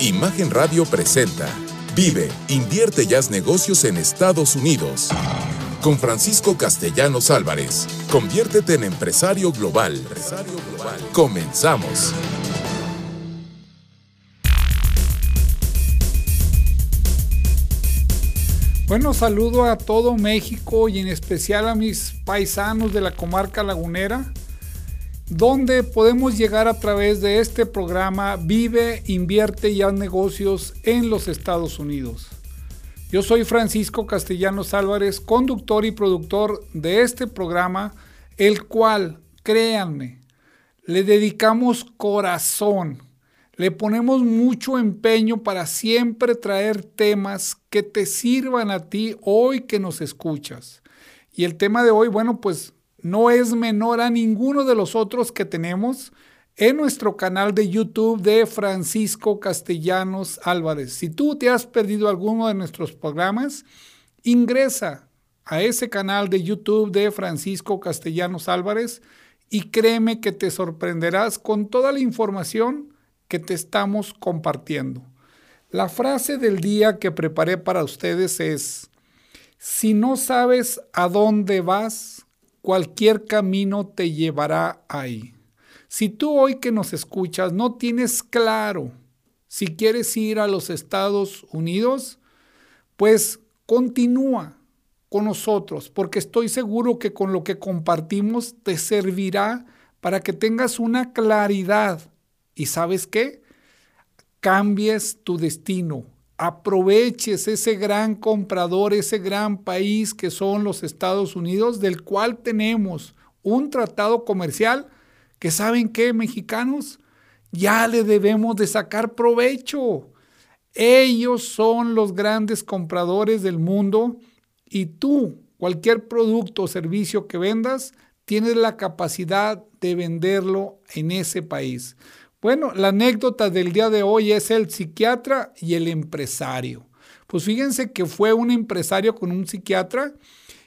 Imagen Radio presenta Vive, invierte y haz negocios en Estados Unidos. Con Francisco Castellanos Álvarez. Conviértete en empresario global. Comenzamos. Bueno, saludo a todo México y en especial a mis paisanos de la comarca lagunera donde podemos llegar a través de este programa Vive, invierte y haz negocios en los Estados Unidos. Yo soy Francisco Castellanos Álvarez, conductor y productor de este programa, el cual, créanme, le dedicamos corazón, le ponemos mucho empeño para siempre traer temas que te sirvan a ti hoy que nos escuchas. Y el tema de hoy, bueno, pues no es menor a ninguno de los otros que tenemos en nuestro canal de YouTube de Francisco Castellanos Álvarez. Si tú te has perdido alguno de nuestros programas, ingresa a ese canal de YouTube de Francisco Castellanos Álvarez y créeme que te sorprenderás con toda la información que te estamos compartiendo. La frase del día que preparé para ustedes es, si no sabes a dónde vas, cualquier camino te llevará ahí. Si tú hoy que nos escuchas no tienes claro si quieres ir a los Estados Unidos, pues continúa con nosotros, porque estoy seguro que con lo que compartimos te servirá para que tengas una claridad. Y sabes qué, cambies tu destino, aproveches ese gran comprador, ese gran país que son los Estados Unidos, del cual tenemos un tratado comercial que saben qué, mexicanos, ya le debemos de sacar provecho. Ellos son los grandes compradores del mundo y tú, cualquier producto o servicio que vendas, tienes la capacidad de venderlo en ese país. Bueno, la anécdota del día de hoy es el psiquiatra y el empresario. Pues fíjense que fue un empresario con un psiquiatra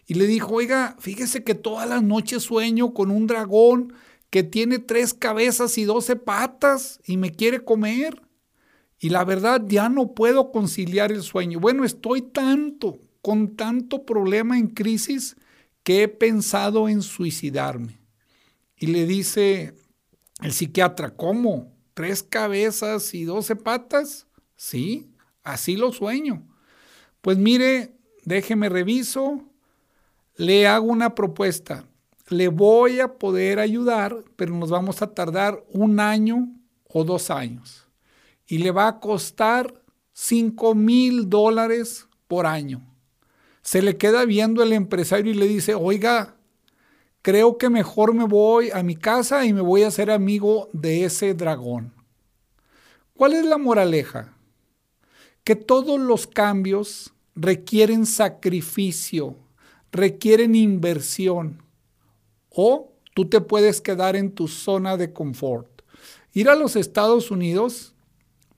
y le dijo, oiga, fíjese que todas las noches sueño con un dragón que tiene tres cabezas y doce patas y me quiere comer. Y la verdad ya no puedo conciliar el sueño. Bueno, estoy tanto, con tanto problema en crisis que he pensado en suicidarme. Y le dice el psiquiatra, ¿cómo? ¿Tres cabezas y doce patas? Sí, así lo sueño. Pues mire, déjeme reviso, le hago una propuesta. Le voy a poder ayudar, pero nos vamos a tardar un año o dos años. Y le va a costar cinco mil dólares por año. Se le queda viendo el empresario y le dice, oiga, creo que mejor me voy a mi casa y me voy a hacer amigo de ese dragón. ¿Cuál es la moraleja? Que todos los cambios requieren sacrificio, requieren inversión. O tú te puedes quedar en tu zona de confort. Ir a los Estados Unidos,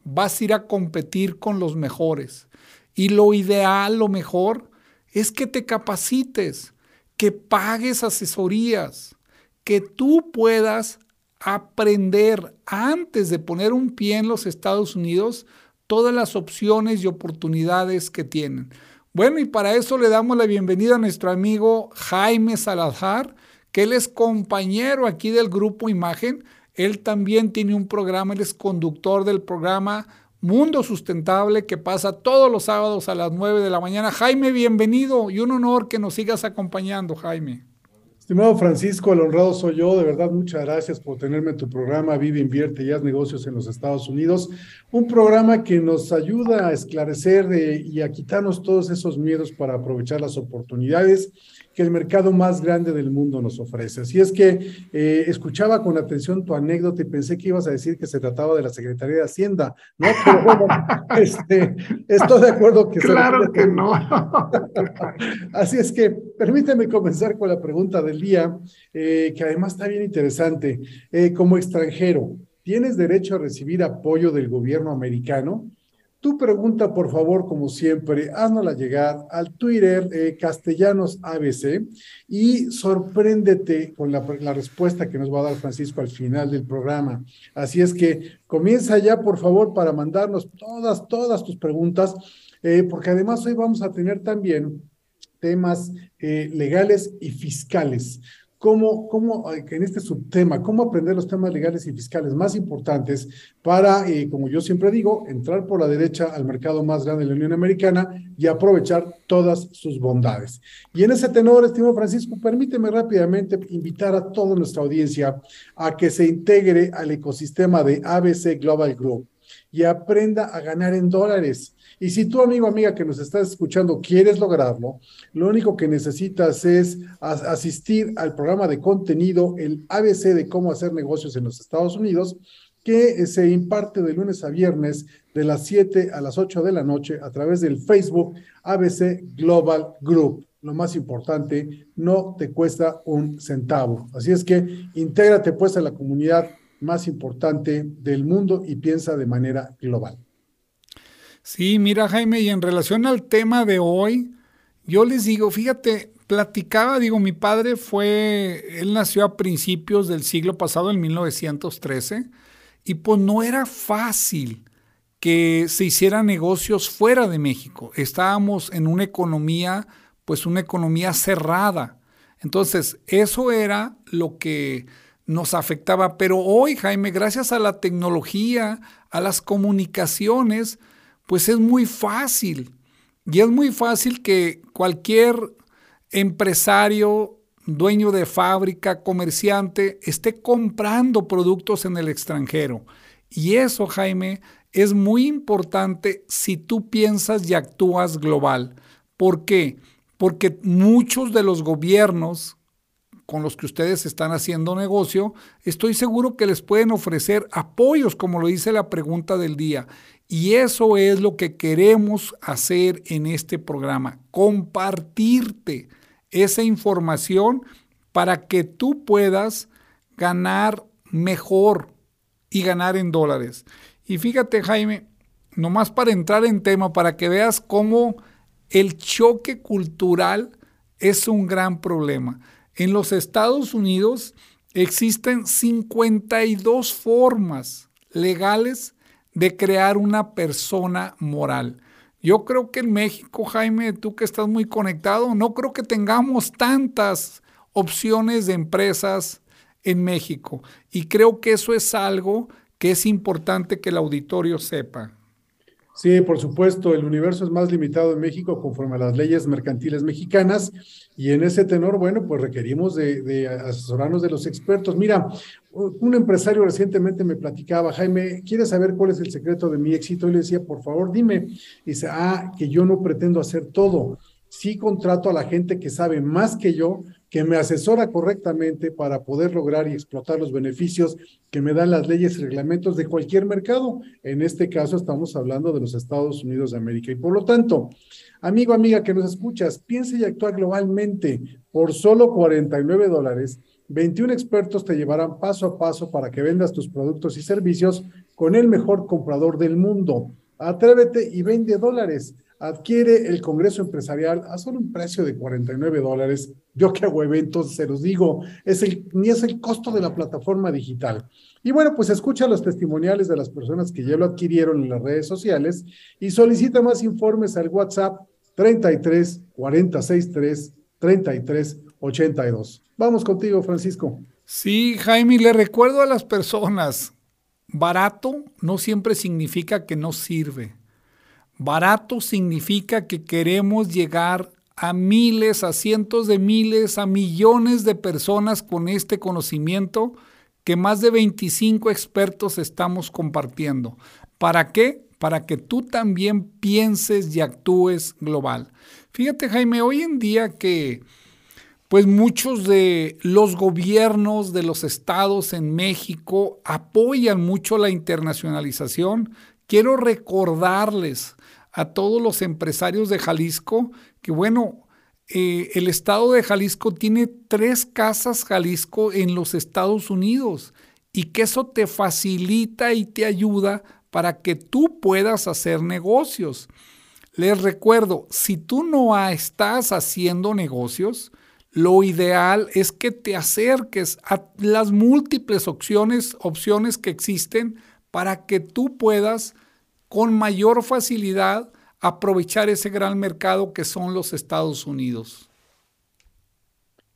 vas a ir a competir con los mejores. Y lo ideal, lo mejor, es que te capacites que pagues asesorías, que tú puedas aprender antes de poner un pie en los Estados Unidos todas las opciones y oportunidades que tienen. Bueno, y para eso le damos la bienvenida a nuestro amigo Jaime Salazar, que él es compañero aquí del grupo Imagen. Él también tiene un programa, él es conductor del programa Mundo Sustentable que pasa todos los sábados a las 9 de la mañana. Jaime, bienvenido y un honor que nos sigas acompañando, Jaime. Estimado Francisco, el honrado soy yo. De verdad, muchas gracias por tenerme en tu programa Vive, Invierte y Haz Negocios en los Estados Unidos. Un programa que nos ayuda a esclarecer y a quitarnos todos esos miedos para aprovechar las oportunidades que el mercado más grande del mundo nos ofrece. Así es que eh, escuchaba con atención tu anécdota y pensé que ibas a decir que se trataba de la Secretaría de Hacienda, ¿no? Pero bueno, este, estoy de acuerdo que... Claro que no. Así es que permíteme comenzar con la pregunta del día, eh, que además está bien interesante. Eh, como extranjero, ¿tienes derecho a recibir apoyo del gobierno americano? Tu pregunta, por favor, como siempre, haznosla llegar al Twitter eh, Castellanos ABC y sorpréndete con la, respuesta que nos va a dar Francisco al final del programa. Así es que comienza ya, por favor, para mandarnos todas, todas tus preguntas, eh, porque además hoy vamos a tener también temas eh, legales y fiscales cómo, cómo, en este subtema, cómo aprender los temas legales y fiscales más importantes para, eh, como yo siempre digo, entrar por la derecha al mercado más grande de la Unión Americana y aprovechar todas sus bondades. Y en ese tenor, estimado Francisco, permíteme rápidamente invitar a toda nuestra audiencia a que se integre al ecosistema de ABC Global Group y aprenda a ganar en dólares. Y si tú, amigo, amiga que nos estás escuchando, quieres lograrlo, lo único que necesitas es asistir al programa de contenido, el ABC de cómo hacer negocios en los Estados Unidos, que se imparte de lunes a viernes de las 7 a las 8 de la noche a través del Facebook ABC Global Group. Lo más importante, no te cuesta un centavo. Así es que intégrate pues a la comunidad más importante del mundo y piensa de manera global. Sí, mira Jaime, y en relación al tema de hoy, yo les digo, fíjate, platicaba, digo, mi padre fue, él nació a principios del siglo pasado, en 1913, y pues no era fácil que se hicieran negocios fuera de México. Estábamos en una economía, pues una economía cerrada. Entonces, eso era lo que nos afectaba. Pero hoy, Jaime, gracias a la tecnología, a las comunicaciones, pues es muy fácil. Y es muy fácil que cualquier empresario, dueño de fábrica, comerciante, esté comprando productos en el extranjero. Y eso, Jaime, es muy importante si tú piensas y actúas global. ¿Por qué? Porque muchos de los gobiernos con los que ustedes están haciendo negocio, estoy seguro que les pueden ofrecer apoyos, como lo dice la pregunta del día. Y eso es lo que queremos hacer en este programa, compartirte esa información para que tú puedas ganar mejor y ganar en dólares. Y fíjate Jaime, nomás para entrar en tema, para que veas cómo el choque cultural es un gran problema. En los Estados Unidos existen 52 formas legales de crear una persona moral. Yo creo que en México, Jaime, tú que estás muy conectado, no creo que tengamos tantas opciones de empresas en México. Y creo que eso es algo que es importante que el auditorio sepa. Sí, por supuesto, el universo es más limitado en México conforme a las leyes mercantiles mexicanas y en ese tenor, bueno, pues requerimos de, asesorarnos de los expertos. Mira, un empresario recientemente me platicaba, Jaime, ¿quieres saber cuál es el secreto de mi éxito? Y le decía, por favor, dime. Y dice, ah, que yo no pretendo hacer todo. Sí contrato a la gente que sabe más que yo, que me asesora correctamente para poder lograr y explotar los beneficios que me dan las leyes y reglamentos de cualquier mercado. En este caso estamos hablando de los Estados Unidos de América. Y por lo tanto, amigo, amiga que nos escuchas, piensa y actúa globalmente por solo 49 dólares. 21 expertos te llevarán paso a paso para que vendas tus productos y servicios con el mejor comprador del mundo. Atrévete y vende dólares adquiere el Congreso Empresarial a solo un precio de 49 dólares. Yo que hago eventos, se los digo, es ni es el costo de la plataforma digital. Y bueno, pues escucha los testimoniales de las personas que ya lo adquirieron en las redes sociales y solicita más informes al WhatsApp 33 463 33 82. Vamos contigo, Francisco. Sí, Jaime, le recuerdo a las personas, barato no siempre significa que no sirve. Barato significa que queremos llegar a miles, a cientos de miles, a millones de personas con este conocimiento que más de 25 expertos estamos compartiendo. ¿Para qué? Para que tú también pienses y actúes global. Fíjate Jaime, hoy en día que pues muchos de los gobiernos de los estados en México apoyan mucho la internacionalización, quiero recordarles a todos los empresarios de Jalisco que, bueno, eh, el estado de Jalisco tiene tres casas Jalisco en los Estados Unidos y que eso te facilita y te ayuda para que tú puedas hacer negocios. Les recuerdo, si tú no estás haciendo negocios, lo ideal es que te acerques a las múltiples opciones, opciones que existen para que tú puedas con mayor facilidad aprovechar ese gran mercado que son los Estados Unidos.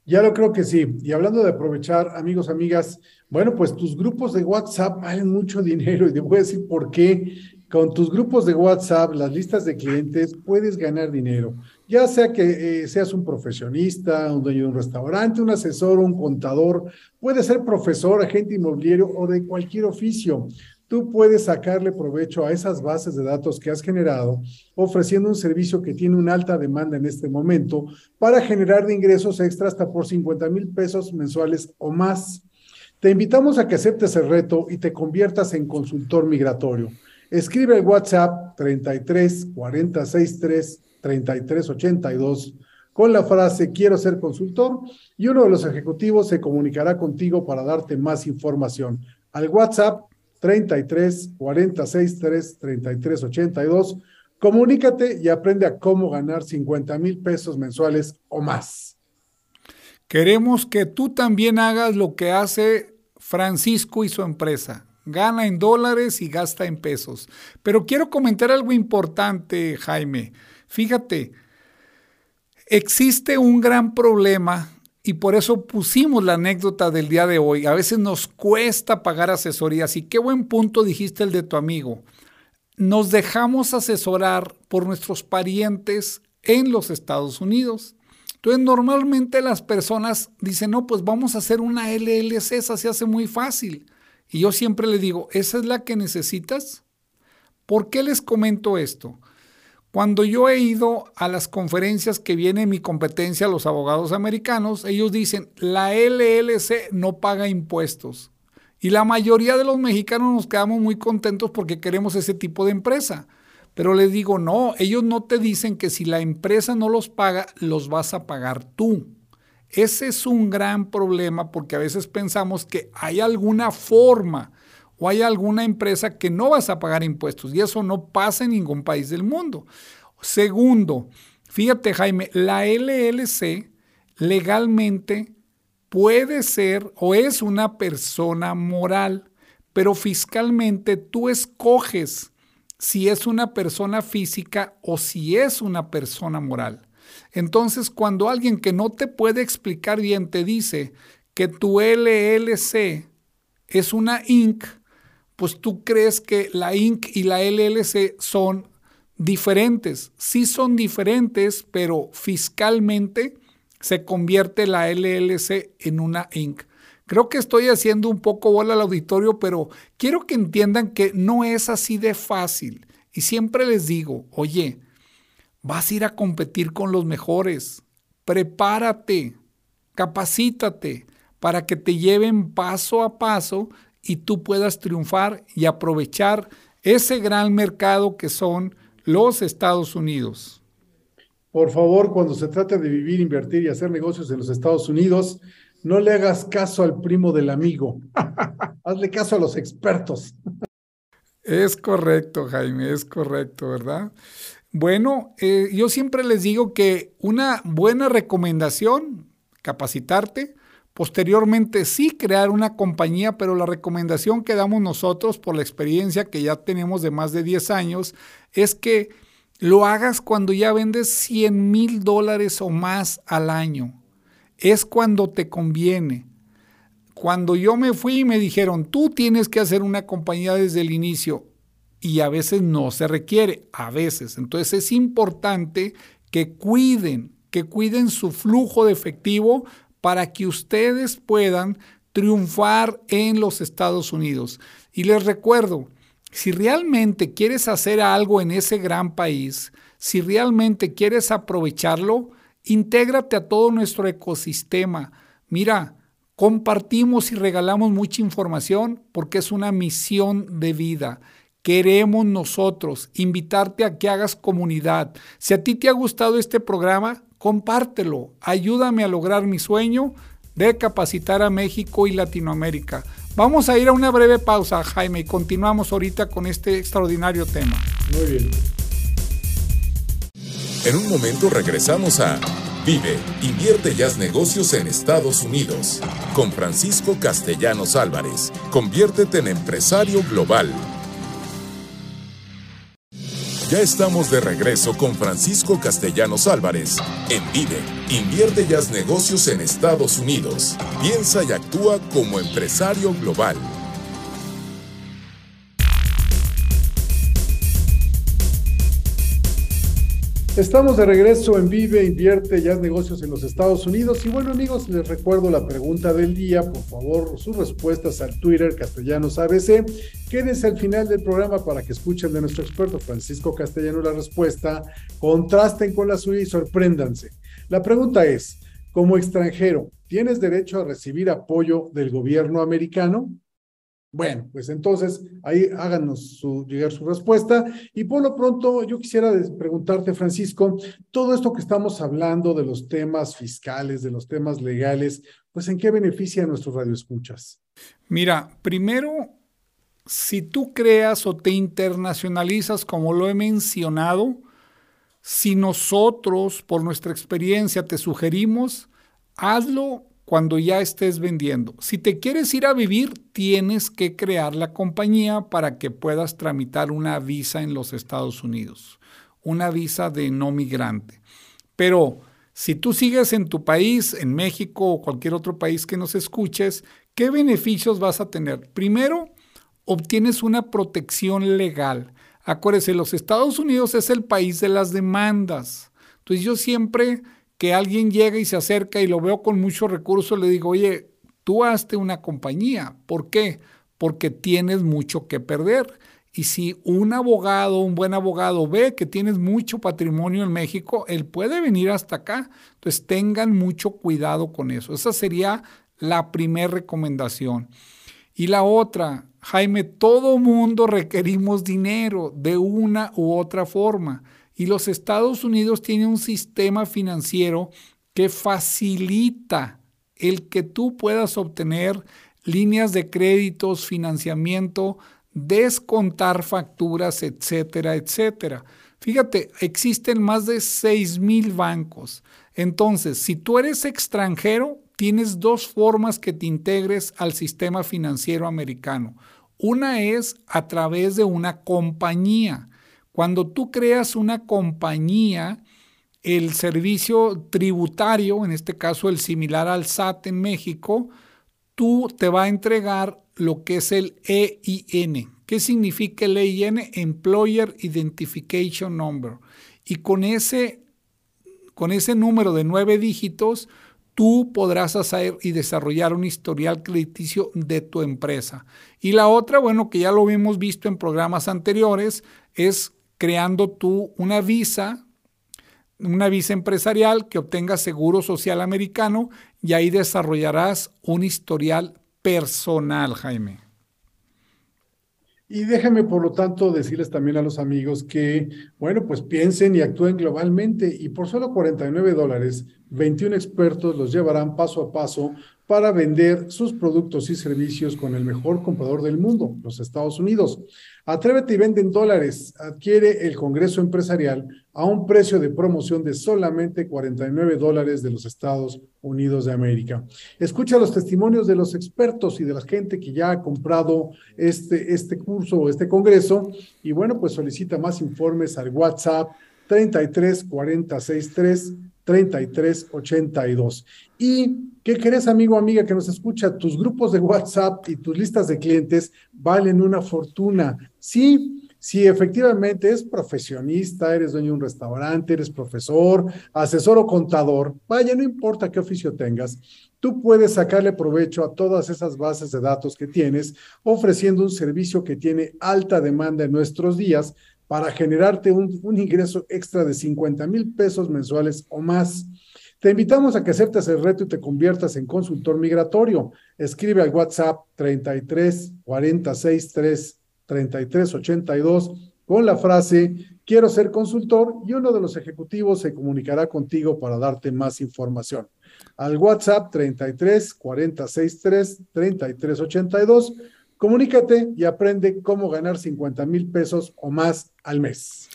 Ya lo creo que sí. Y hablando de aprovechar, amigos, amigas, bueno, pues tus grupos de WhatsApp valen mucho dinero y te voy a decir por qué. Con tus grupos de WhatsApp, las listas de clientes, puedes ganar dinero. Ya sea que eh, seas un profesionista, un dueño de un restaurante, un asesor, un contador, puede ser profesor, agente inmobiliario o de cualquier oficio tú puedes sacarle provecho a esas bases de datos que has generado, ofreciendo un servicio que tiene una alta demanda en este momento para generar de ingresos extra hasta por 50 mil pesos mensuales o más. Te invitamos a que aceptes el reto y te conviertas en consultor migratorio. Escribe el WhatsApp 33 463 33 82 con la frase quiero ser consultor y uno de los ejecutivos se comunicará contigo para darte más información. Al WhatsApp 33 46 3 33 82. Comunícate y aprende a cómo ganar 50 mil pesos mensuales o más. Queremos que tú también hagas lo que hace Francisco y su empresa. Gana en dólares y gasta en pesos. Pero quiero comentar algo importante, Jaime. Fíjate, existe un gran problema y por eso pusimos la anécdota del día de hoy. A veces nos cuesta pagar asesorías y qué buen punto dijiste el de tu amigo. Nos dejamos asesorar por nuestros parientes en los Estados Unidos. Entonces normalmente las personas dicen, no, pues vamos a hacer una LLC, esa se hace muy fácil. Y yo siempre le digo, ¿esa es la que necesitas? ¿Por qué les comento esto? Cuando yo he ido a las conferencias que viene mi competencia, los abogados americanos, ellos dicen, la LLC no paga impuestos. Y la mayoría de los mexicanos nos quedamos muy contentos porque queremos ese tipo de empresa. Pero les digo, no, ellos no te dicen que si la empresa no los paga, los vas a pagar tú. Ese es un gran problema porque a veces pensamos que hay alguna forma o hay alguna empresa que no vas a pagar impuestos y eso no pasa en ningún país del mundo. Segundo, fíjate Jaime, la LLC legalmente puede ser o es una persona moral, pero fiscalmente tú escoges si es una persona física o si es una persona moral. Entonces, cuando alguien que no te puede explicar bien te dice que tu LLC es una Inc., pues tú crees que la Inc. y la LLC son diferentes. Sí son diferentes, pero fiscalmente se convierte la LLC en una Inc. Creo que estoy haciendo un poco bola al auditorio, pero quiero que entiendan que no es así de fácil. Y siempre les digo, oye, vas a ir a competir con los mejores. Prepárate, capacítate para que te lleven paso a paso y tú puedas triunfar y aprovechar ese gran mercado que son los Estados Unidos. Por favor, cuando se trate de vivir, invertir y hacer negocios en los Estados Unidos, no le hagas caso al primo del amigo. Hazle caso a los expertos. Es correcto, Jaime, es correcto, ¿verdad? Bueno, eh, yo siempre les digo que una buena recomendación, capacitarte, Posteriormente sí crear una compañía, pero la recomendación que damos nosotros por la experiencia que ya tenemos de más de 10 años es que lo hagas cuando ya vendes 100 mil dólares o más al año. Es cuando te conviene. Cuando yo me fui y me dijeron, tú tienes que hacer una compañía desde el inicio y a veces no se requiere, a veces. Entonces es importante que cuiden, que cuiden su flujo de efectivo para que ustedes puedan triunfar en los Estados Unidos. Y les recuerdo, si realmente quieres hacer algo en ese gran país, si realmente quieres aprovecharlo, intégrate a todo nuestro ecosistema. Mira, compartimos y regalamos mucha información porque es una misión de vida. Queremos nosotros invitarte a que hagas comunidad. Si a ti te ha gustado este programa, compártelo, ayúdame a lograr mi sueño de capacitar a México y Latinoamérica. Vamos a ir a una breve pausa, Jaime, y continuamos ahorita con este extraordinario tema. Muy bien. En un momento regresamos a Vive, invierte y haz negocios en Estados Unidos. Con Francisco Castellanos Álvarez, conviértete en empresario global. Ya estamos de regreso con Francisco Castellanos Álvarez en Vive, invierte y haz negocios en Estados Unidos. Piensa y actúa como empresario global. Estamos de regreso en Vive, Invierte ya negocios en los Estados Unidos. Y bueno, amigos, les recuerdo la pregunta del día. Por favor, sus respuestas al Twitter Castellanos ABC. Quédense al final del programa para que escuchen de nuestro experto Francisco Castellano la respuesta. Contrasten con la suya y sorpréndanse. La pregunta es: como extranjero, ¿tienes derecho a recibir apoyo del gobierno americano? Bueno, pues entonces ahí háganos llegar su respuesta. Y por lo pronto yo quisiera preguntarte, Francisco, todo esto que estamos hablando de los temas fiscales, de los temas legales, pues ¿en qué beneficia a nuestros radioescuchas? Mira, primero, si tú creas o te internacionalizas, como lo he mencionado, si nosotros, por nuestra experiencia, te sugerimos, hazlo cuando ya estés vendiendo. Si te quieres ir a vivir, tienes que crear la compañía para que puedas tramitar una visa en los Estados Unidos, una visa de no migrante. Pero si tú sigues en tu país, en México o cualquier otro país que nos escuches, ¿qué beneficios vas a tener? Primero, obtienes una protección legal. Acuérdese, los Estados Unidos es el país de las demandas. Entonces yo siempre que alguien llega y se acerca y lo veo con mucho recurso, le digo, oye, tú hazte una compañía. ¿Por qué? Porque tienes mucho que perder. Y si un abogado, un buen abogado ve que tienes mucho patrimonio en México, él puede venir hasta acá. Entonces tengan mucho cuidado con eso. Esa sería la primera recomendación. Y la otra, Jaime, todo mundo requerimos dinero de una u otra forma. Y los Estados Unidos tienen un sistema financiero que facilita el que tú puedas obtener líneas de créditos, financiamiento, descontar facturas, etcétera, etcétera. Fíjate, existen más de 6 mil bancos. Entonces, si tú eres extranjero, tienes dos formas que te integres al sistema financiero americano. Una es a través de una compañía. Cuando tú creas una compañía, el servicio tributario, en este caso el similar al SAT en México, tú te va a entregar lo que es el EIN. ¿Qué significa el EIN? Employer Identification Number. Y con ese, con ese número de nueve dígitos, tú podrás hacer y desarrollar un historial crediticio de tu empresa. Y la otra, bueno, que ya lo hemos visto en programas anteriores, es creando tú una visa, una visa empresarial que obtenga seguro social americano y ahí desarrollarás un historial personal, Jaime. Y déjame, por lo tanto, decirles también a los amigos que, bueno, pues piensen y actúen globalmente y por solo 49 dólares, 21 expertos los llevarán paso a paso para vender sus productos y servicios con el mejor comprador del mundo, los Estados Unidos. Atrévete y vende en dólares. Adquiere el Congreso Empresarial a un precio de promoción de solamente 49 dólares de los Estados Unidos de América. Escucha los testimonios de los expertos y de la gente que ya ha comprado este, este curso o este congreso. Y bueno, pues solicita más informes al WhatsApp 33 46 3 33 82. ¿Y qué crees, amigo amiga que nos escucha? Tus grupos de WhatsApp y tus listas de clientes valen una fortuna. Sí, si efectivamente es profesionista, eres dueño de un restaurante, eres profesor, asesor o contador, vaya, no importa qué oficio tengas, tú puedes sacarle provecho a todas esas bases de datos que tienes, ofreciendo un servicio que tiene alta demanda en nuestros días para generarte un, ingreso extra de 50 mil pesos mensuales o más. Te invitamos a que aceptes el reto y te conviertas en consultor migratorio. Escribe al WhatsApp 33 46 3 33 82 con la frase quiero ser consultor y uno de los ejecutivos se comunicará contigo para darte más información. al WhatsApp 33 463 33 82. Comunícate y aprende cómo ganar 50 mil pesos o más al mes.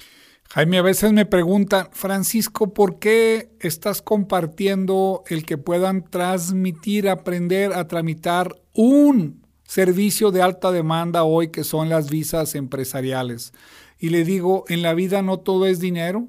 Jaime, a veces me preguntan, Francisco, ¿por qué estás compartiendo el que puedan transmitir, aprender a tramitar un servicio de alta demanda hoy que son las visas empresariales? Y le digo, en la vida no todo es dinero.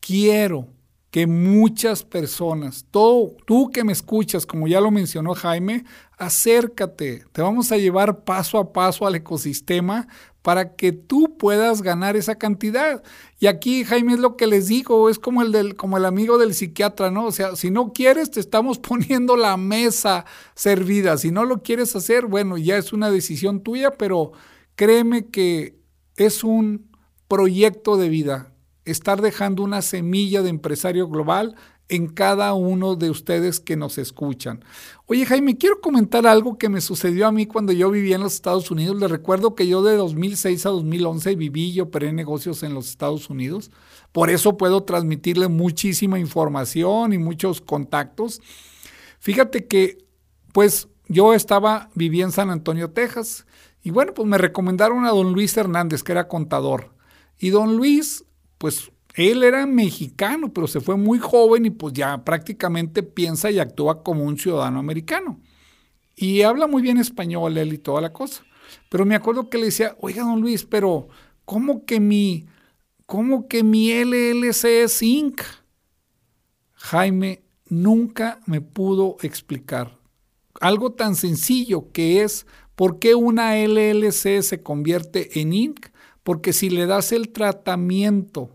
Quiero que muchas personas, todo, tú que me escuchas, como ya lo mencionó Jaime, acércate, te vamos a llevar paso a paso al ecosistema para que tú puedas ganar esa cantidad. Y aquí, Jaime, es lo que les digo, es como el, del, como el amigo del psiquiatra, ¿no? O sea, si no quieres, te estamos poniendo la mesa servida. Si no lo quieres hacer, bueno, ya es una decisión tuya, pero créeme que es un proyecto de vida estar dejando una semilla de empresario global en cada uno de ustedes que nos escuchan. Oye Jaime, quiero comentar algo que me sucedió a mí cuando yo vivía en los Estados Unidos. Les recuerdo que yo de 2006 a 2011 viví y operé negocios en los Estados Unidos. Por eso puedo transmitirle muchísima información y muchos contactos. Fíjate que, pues yo estaba, viví en San Antonio, Texas. Y bueno, pues me recomendaron a don Luis Hernández, que era contador. Y don Luis pues él era mexicano, pero se fue muy joven y pues ya prácticamente piensa y actúa como un ciudadano americano. Y habla muy bien español él y toda la cosa. Pero me acuerdo que le decía, oiga, don Luis, pero ¿cómo que mi, cómo que mi LLC es Inc? Jaime nunca me pudo explicar algo tan sencillo que es por qué una LLC se convierte en Inc porque si le das el tratamiento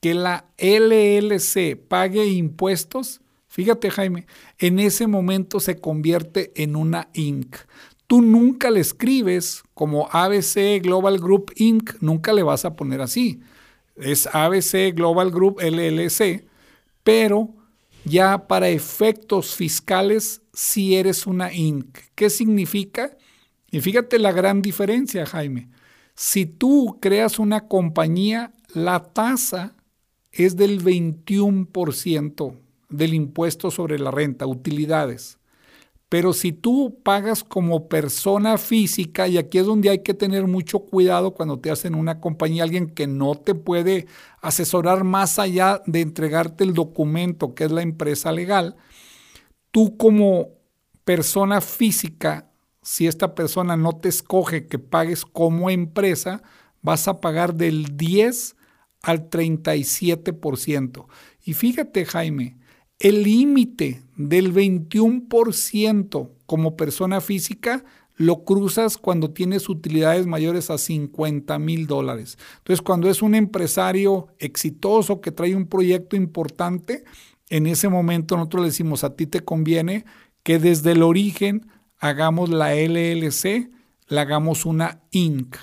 que la LLC pague impuestos, fíjate Jaime, en ese momento se convierte en una Inc. Tú nunca le escribes como ABC Global Group Inc., nunca le vas a poner así. Es ABC Global Group LLC, pero ya para efectos fiscales si eres una Inc. ¿Qué significa? Y fíjate la gran diferencia, Jaime. Si tú creas una compañía, la tasa es del 21% del impuesto sobre la renta, utilidades. Pero si tú pagas como persona física, y aquí es donde hay que tener mucho cuidado cuando te hacen una compañía, alguien que no te puede asesorar más allá de entregarte el documento que es la empresa legal, tú como persona física si esta persona no te escoge que pagues como empresa, vas a pagar del 10 al 37%. Y fíjate, Jaime, el límite del 21% como persona física lo cruzas cuando tienes utilidades mayores a 50 mil dólares. Entonces, cuando es un empresario exitoso que trae un proyecto importante, en ese momento nosotros le decimos, a ti te conviene que desde el origen hagamos la LLC, la hagamos una Inc.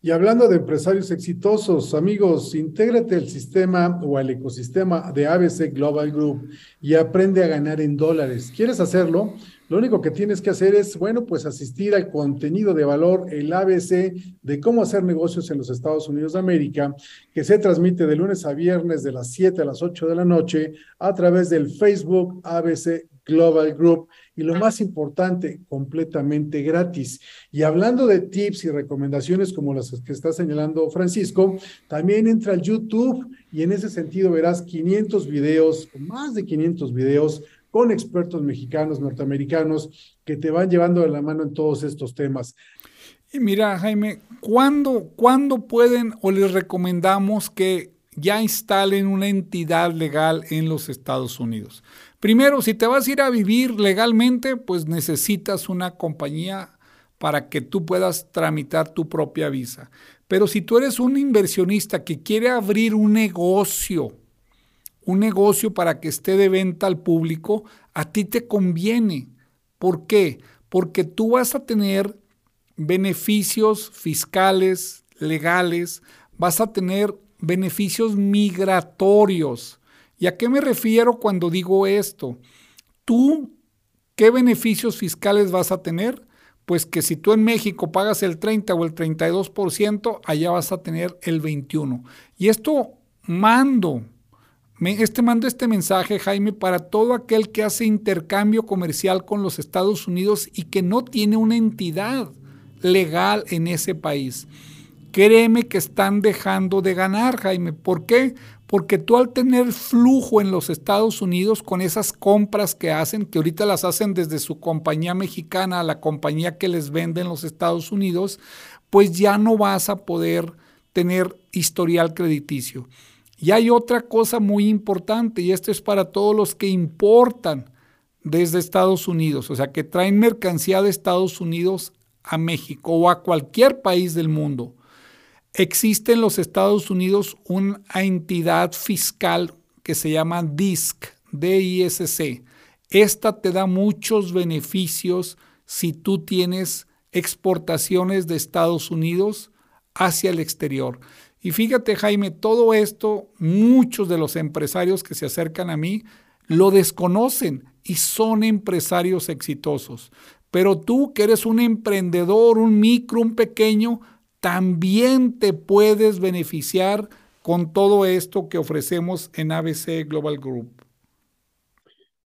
Y hablando de empresarios exitosos, amigos, intégrate al sistema o al ecosistema de ABC Global Group y aprende a ganar en dólares. ¿Quieres hacerlo? Lo único que tienes que hacer es, bueno, pues asistir al contenido de valor, el ABC de cómo hacer negocios en los Estados Unidos de América, que se transmite de lunes a viernes de las 7 a las 8 de la noche a través del Facebook ABC Global Group y lo más importante, completamente gratis. Y hablando de tips y recomendaciones como las que está señalando Francisco, también entra al YouTube y en ese sentido verás 500 videos, más de 500 videos con expertos mexicanos, norteamericanos, que te van llevando de la mano en todos estos temas. Y mira, Jaime, ¿cuándo, ¿cuándo pueden o les recomendamos que ya instalen una entidad legal en los Estados Unidos? Primero, si te vas a ir a vivir legalmente, pues necesitas una compañía para que tú puedas tramitar tu propia visa. Pero si tú eres un inversionista que quiere abrir un negocio, un negocio para que esté de venta al público, a ti te conviene. ¿Por qué? Porque tú vas a tener beneficios fiscales, legales, vas a tener beneficios migratorios. ¿Y a qué me refiero cuando digo esto? Tú, ¿qué beneficios fiscales vas a tener? Pues que si tú en México pagas el 30 o el 32%, allá vas a tener el 21%. Y esto mando, este mando este mensaje, Jaime, para todo aquel que hace intercambio comercial con los Estados Unidos y que no tiene una entidad legal en ese país. Créeme que están dejando de ganar, Jaime. ¿Por qué? Porque tú al tener flujo en los Estados Unidos con esas compras que hacen, que ahorita las hacen desde su compañía mexicana a la compañía que les vende en los Estados Unidos, pues ya no vas a poder tener historial crediticio. Y hay otra cosa muy importante, y esto es para todos los que importan desde Estados Unidos, o sea, que traen mercancía de Estados Unidos a México o a cualquier país del mundo. Existe en los Estados Unidos una entidad fiscal que se llama DISC, DISC. Esta te da muchos beneficios si tú tienes exportaciones de Estados Unidos hacia el exterior. Y fíjate, Jaime, todo esto, muchos de los empresarios que se acercan a mí lo desconocen y son empresarios exitosos. Pero tú que eres un emprendedor, un micro, un pequeño, también te puedes beneficiar con todo esto que ofrecemos en ABC Global Group.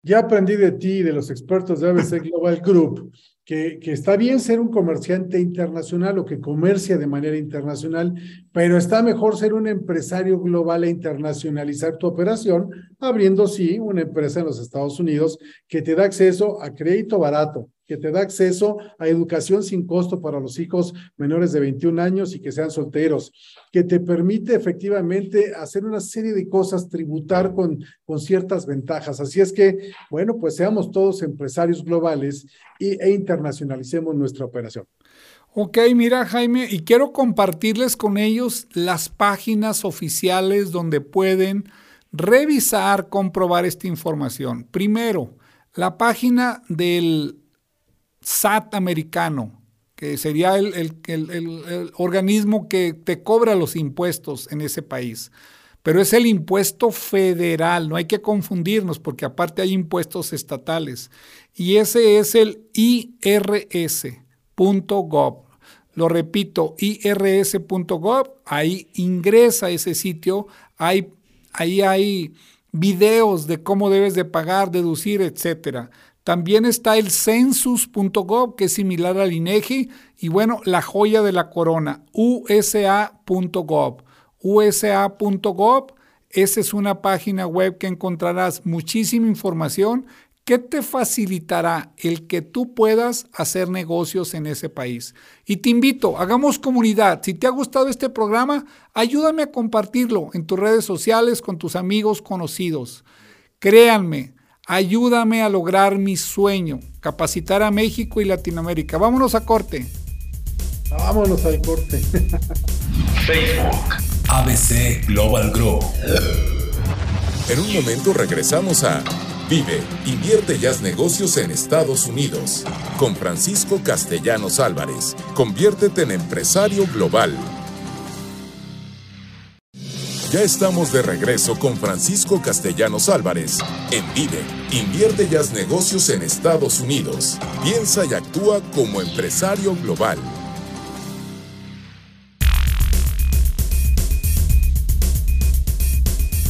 Ya aprendí de ti y de los expertos de ABC Global Group que, está bien ser un comerciante internacional o que comercia de manera internacional, pero está mejor ser un empresario global e internacionalizar tu operación, abriendo, sí, una empresa en los Estados Unidos que te da acceso a crédito barato, que te da acceso a educación sin costo para los hijos menores de 21 años y que sean solteros, que te permite efectivamente hacer una serie de cosas, tributar con, con ciertas ventajas. Así es que, bueno, pues seamos todos empresarios globales y, e internacionalicemos nuestra operación. Ok, mira Jaime, y quiero compartirles con ellos las páginas oficiales donde pueden revisar, comprobar esta información. Primero, la página del SAT americano, que sería el, organismo que te cobra los impuestos en ese país. Pero es el impuesto federal, no hay que confundirnos porque aparte hay impuestos estatales. Y ese es el irs.gov. Lo repito, irs.gov, ahí ingresa ese sitio, ahí hay videos de cómo debes de pagar, deducir, etcétera. También está el census.gov, que es similar al INEGI, y bueno, la joya de la corona, usa.gov. usa.gov, esa es una página web que encontrarás muchísima información que te facilitará el que tú puedas hacer negocios en ese país. Y te invito, hagamos comunidad. Si te ha gustado este programa, ayúdame a compartirlo en tus redes sociales con tus amigos conocidos. Créanme, Ayúdame a lograr mi sueño, capacitar a México y Latinoamérica. Vámonos a corte. Vámonos al corte. Facebook. ABC Global Group. En un momento regresamos a Vive, invierte y haz negocios en Estados Unidos. Con Francisco Castellanos Álvarez. Conviértete en empresario global. Ya estamos de regreso con Francisco Castellanos Álvarez en Vive. Invierte y haz negocios en Estados Unidos. Piensa y actúa como empresario global.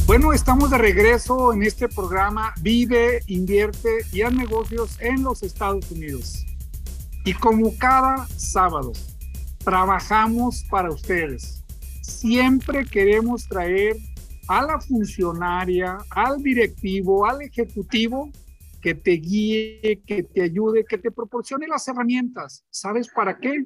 Bueno, estamos de regreso en este programa Vive, invierte y haz negocios en los Estados Unidos. Y como cada sábado, trabajamos para ustedes siempre queremos traer a la funcionaria, al directivo, al ejecutivo que te guíe, que te ayude, que te proporcione las herramientas. ¿Sabes para qué?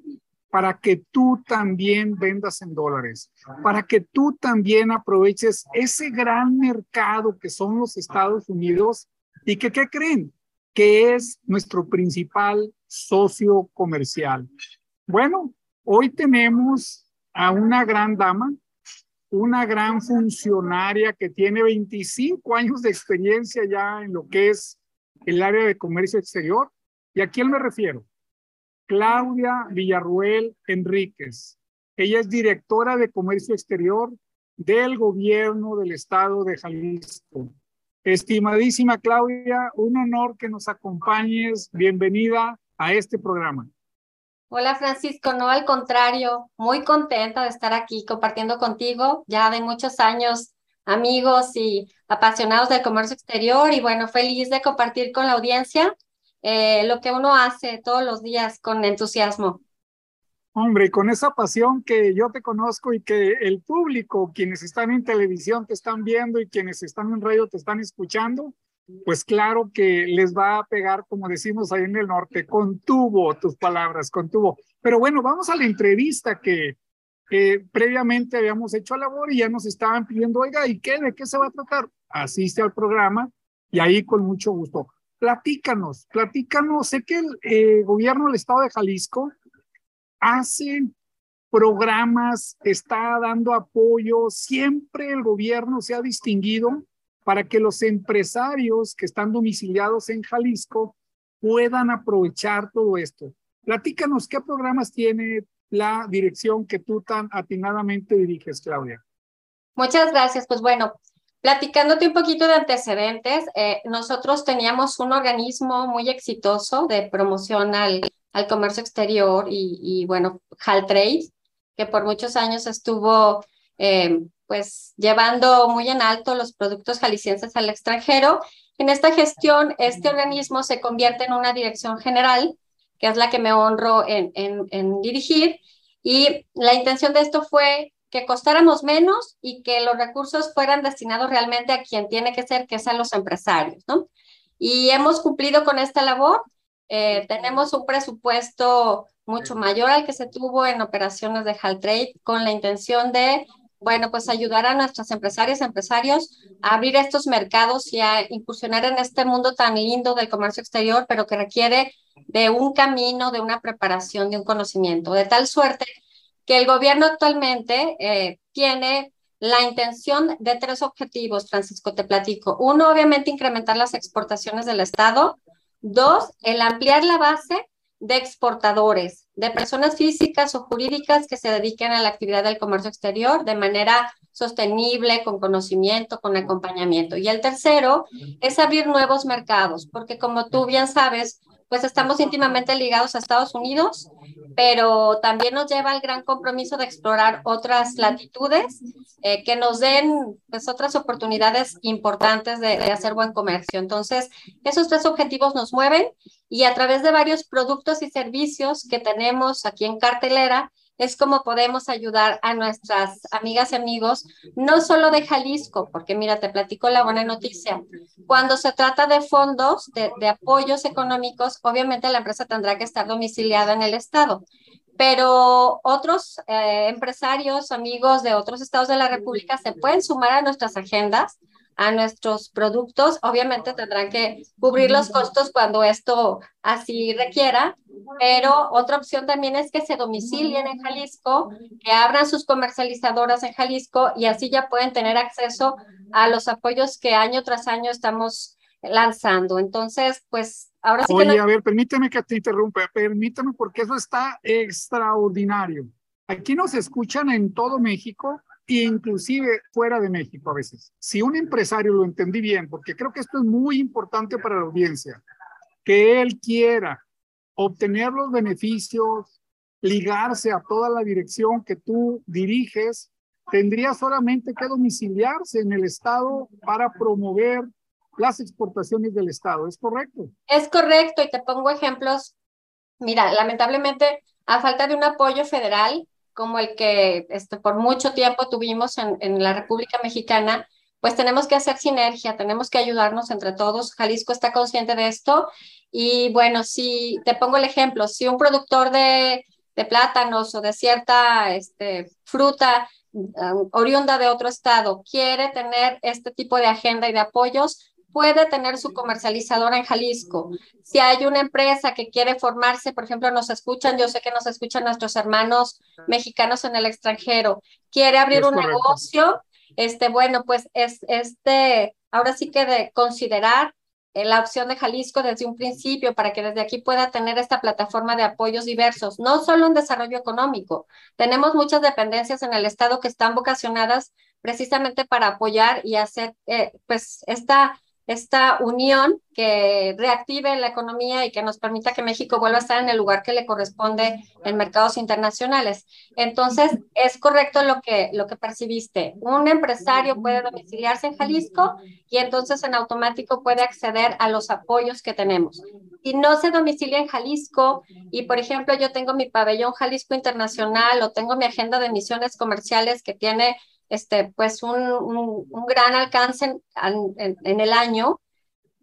Para que tú también vendas en dólares, para que tú también aproveches ese gran mercado que son los Estados Unidos y que, ¿qué creen? Que es nuestro principal socio comercial. Bueno, hoy tenemos a una gran dama, una gran funcionaria que tiene 25 años de experiencia ya en lo que es el área de comercio exterior. ¿Y a quién me refiero? Claudia Villarruel Enríquez. Ella es directora de comercio exterior del gobierno del estado de Jalisco. Estimadísima Claudia, un honor que nos acompañes. Bienvenida a este programa. Hola Francisco, no al contrario, muy contenta de estar aquí compartiendo contigo, ya de muchos años amigos y apasionados del comercio exterior. Y bueno, feliz de compartir con la audiencia eh, lo que uno hace todos los días con entusiasmo. Hombre, con esa pasión que yo te conozco y que el público, quienes están en televisión te están viendo y quienes están en radio te están escuchando, pues claro que les va a pegar, como decimos ahí en el norte, con tubo tus palabras, con tubo. Pero bueno, vamos a la entrevista que, previamente habíamos hecho a labor y ya nos estaban pidiendo, oiga, ¿y qué? ¿De qué se va a tratar? Asiste al programa y ahí con mucho gusto. Platícanos, platícanos. Sé que el eh, gobierno del estado de Jalisco hace programas, está dando apoyo, siempre el gobierno se ha distinguido para que los empresarios que están domiciliados en Jalisco puedan aprovechar todo esto. Platícanos qué programas tiene la dirección que tú tan atinadamente diriges, Claudia. Muchas gracias. Pues bueno, platicándote un poquito de antecedentes, eh, nosotros teníamos un organismo muy exitoso de promoción al, al comercio exterior y, y bueno, Haltrade, que por muchos años estuvo eh, pues llevando muy en alto los productos jaliscienses al extranjero. En esta gestión, este organismo se convierte en una dirección general, que es la que me honro en, dirigir, y la intención de esto fue que costáramos menos y que los recursos fueran destinados realmente a quien tiene que ser, que sean los empresarios, ¿no? Y hemos cumplido con esta labor. Eh, tenemos un presupuesto mucho mayor al que se tuvo en operaciones de Haltrade con la intención de bueno, pues ayudar a nuestras empresarias, empresarios a abrir estos mercados y a incursionar en este mundo tan lindo del comercio exterior, pero que requiere de un camino, de una preparación, de un conocimiento, de tal suerte que el gobierno actualmente eh, tiene la intención de tres objetivos, Francisco, te platico. Uno, obviamente, incrementar las exportaciones del Estado. Dos, el ampliar la base de exportadores, de personas físicas o jurídicas que se dediquen a la actividad del comercio exterior de manera sostenible, con conocimiento, con acompañamiento. Y el tercero es abrir nuevos mercados, porque como tú bien sabes, pues estamos íntimamente ligados a Estados Unidos, pero también nos lleva al gran compromiso de explorar otras latitudes eh, que nos den pues otras oportunidades importantes de, de hacer buen comercio. Entonces, esos tres objetivos nos mueven y a través de varios productos y servicios que tenemos aquí en cartelera, es como podemos ayudar a nuestras amigas y amigos, no solo de Jalisco, porque mira, te platico la buena noticia. Cuando se trata de fondos, de, apoyos económicos, obviamente la empresa tendrá que estar domiciliada en el estado, pero otros eh, empresarios, amigos de otros estados de la República se pueden sumar a nuestras agendas a nuestros productos. Obviamente tendrán que cubrir los costos cuando esto así requiera, pero otra opción también es que se domicilien en Jalisco, que abran sus comercializadoras en Jalisco y así ya pueden tener acceso a los apoyos que año tras año estamos lanzando. Entonces, pues ahora sí Oye, a ver, permíteme que te interrumpa, permítame porque eso está extraordinario. Aquí nos escuchan en todo México inclusive fuera de México a veces. Si un empresario lo entendí bien, porque creo que esto es muy importante para la audiencia, que él quiera obtener los beneficios, ligarse a toda la dirección que tú diriges, tendría solamente que domiciliarse en el Estado para promover las exportaciones del Estado. ¿Es correcto? Es correcto y te pongo ejemplos. Mira, lamentablemente, a falta de un apoyo federal, como el que este, por mucho tiempo tuvimos en, en la República Mexicana, pues tenemos que hacer sinergia, tenemos que ayudarnos entre todos. Jalisco está consciente de esto. Y bueno, si te pongo el ejemplo, si un productor de, de plátanos o de cierta este, fruta um, oriunda de otro estado quiere tener este tipo de agenda y de apoyos, puede tener su comercializadora en Jalisco. Si hay una empresa que quiere formarse, por ejemplo, nos escuchan, yo sé que nos escuchan nuestros hermanos mexicanos en el extranjero, quiere abrir un negocio, este, bueno, pues es este, ahora sí que de considerar eh, la opción de Jalisco desde un principio para que desde aquí pueda tener esta plataforma de apoyos diversos, no solo en desarrollo económico. Tenemos muchas dependencias en el Estado que están vocacionadas precisamente para apoyar y hacer, eh, pues, esta esta unión que reactive la economía y que nos permita que México vuelva a estar en el lugar que le corresponde en mercados internacionales. Entonces, es correcto lo que, lo que percibiste. Un empresario puede domiciliarse en Jalisco y entonces en automático puede acceder a los apoyos que tenemos. Si no se domicilia en Jalisco y, por ejemplo, yo tengo mi pabellón Jalisco Internacional o tengo mi agenda de misiones comerciales que tiene este, pues un, un, gran alcance en, en, el año,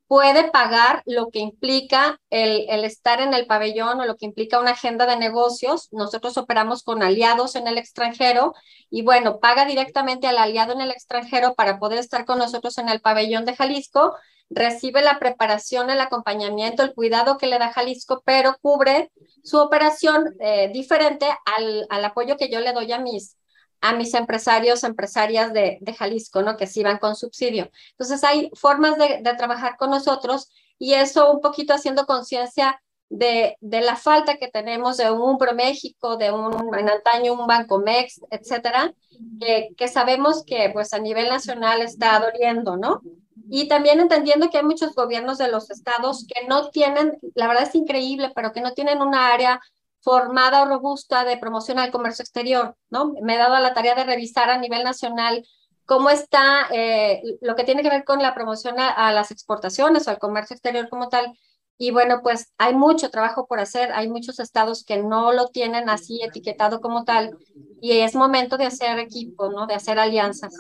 puede pagar lo que implica el, el, estar en el pabellón o lo que implica una agenda de negocios. Nosotros operamos con aliados en el extranjero y bueno, paga directamente al aliado en el extranjero para poder estar con nosotros en el pabellón de Jalisco, recibe la preparación, el acompañamiento, el cuidado que le da Jalisco, pero cubre su operación eh, diferente al, al apoyo que yo le doy a mis a mis empresarios, empresarias de, Jalisco, ¿no? Que sí van con subsidio. Entonces hay formas de, de trabajar con nosotros y eso un poquito haciendo conciencia de, la falta que tenemos de un ProMéxico, de un, en antaño un Banco Mex, etcétera, que, que sabemos que pues a nivel nacional está doliendo, ¿no? Y también entendiendo que hay muchos gobiernos de los estados que no tienen, la verdad es increíble, pero que no tienen una área formada o robusta de promoción al comercio exterior, ¿no? Me he dado a la tarea de revisar a nivel nacional cómo está eh, lo que tiene que ver con la promoción a, las exportaciones o al comercio exterior como tal. Y bueno, pues hay mucho trabajo por hacer, hay muchos estados que no lo tienen así etiquetado como tal y es momento de hacer equipo, ¿no? De hacer alianzas.